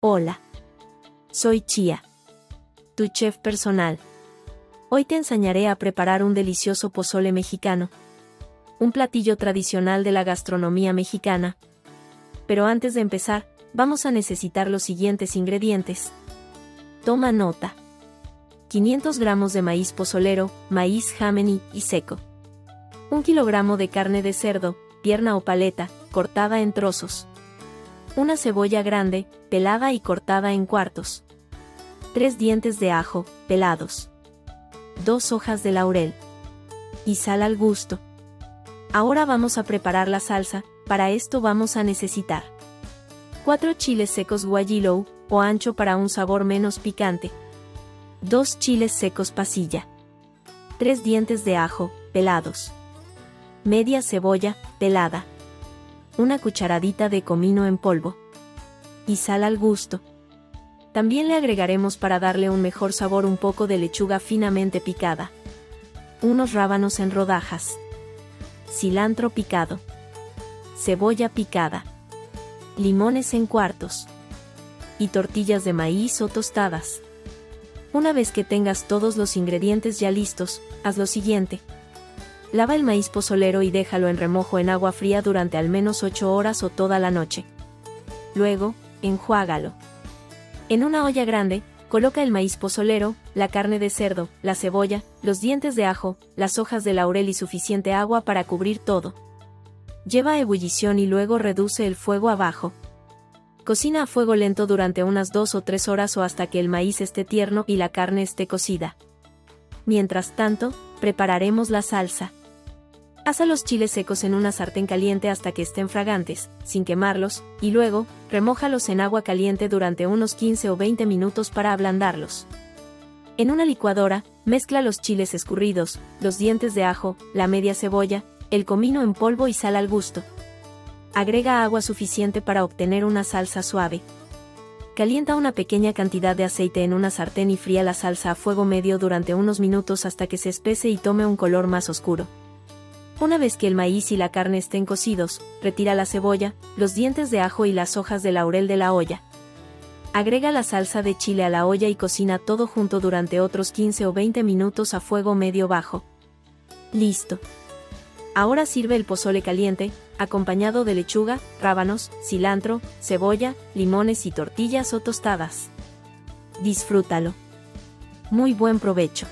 Hola. Soy Chia, tu chef personal. Hoy te enseñaré a preparar un delicioso pozole mexicano. Un platillo tradicional de la gastronomía mexicana. Pero antes de empezar, vamos a necesitar los siguientes ingredientes. Toma nota. 500 gramos de maíz pozolero, maíz jameni y seco. 1 kilogramo de carne de cerdo, pierna o paleta, cortada en trozos. Una cebolla grande, pelada y cortada en cuartos. 3 dientes de ajo, pelados. 2 hojas de laurel. Y sal al gusto. Ahora vamos a preparar la salsa, para esto vamos a necesitar 4 chiles secos guayilou, o ancho para un sabor menos picante. 2 chiles secos pasilla. 3 dientes de ajo, pelados. Media cebolla, pelada. Una cucharadita de comino en polvo. Y sal al gusto. También le agregaremos para darle un mejor sabor un poco de lechuga finamente picada. Unos rábanos en rodajas. Cilantro picado. Cebolla picada. Limones en cuartos. Y tortillas de maíz o tostadas. Una vez que tengas todos los ingredientes ya listos, haz lo siguiente. Lava el maíz pozolero y déjalo en remojo en agua fría durante al menos 8 horas o toda la noche. Luego, enjuágalo. En una olla grande, coloca el maíz pozolero, la carne de cerdo, la cebolla, los dientes de ajo, las hojas de laurel y suficiente agua para cubrir todo. Lleva a ebullición y luego reduce el fuego abajo. Cocina a fuego lento durante unas 2 o 3 horas o hasta que el maíz esté tierno y la carne esté cocida. Mientras tanto, prepararemos la salsa. Asa los chiles secos en una sartén caliente hasta que estén fragantes, sin quemarlos, y luego, remójalos en agua caliente durante unos 15 o 20 minutos para ablandarlos. En una licuadora, mezcla los chiles escurridos, los dientes de ajo, la media cebolla, el comino en polvo y sal al gusto. Agrega agua suficiente para obtener una salsa suave. Calienta una pequeña cantidad de aceite en una sartén y fría la salsa a fuego medio durante unos minutos hasta que se espese y tome un color más oscuro. Una vez que el maíz y la carne estén cocidos, retira la cebolla, los dientes de ajo y las hojas de laurel de la olla. Agrega la salsa de chile a la olla y cocina todo junto durante otros 15 o 20 minutos a fuego medio bajo. Listo. Ahora sirve el pozole caliente, acompañado de lechuga, rábanos, cilantro, cebolla, limones y tortillas o tostadas. Disfrútalo. Muy buen provecho.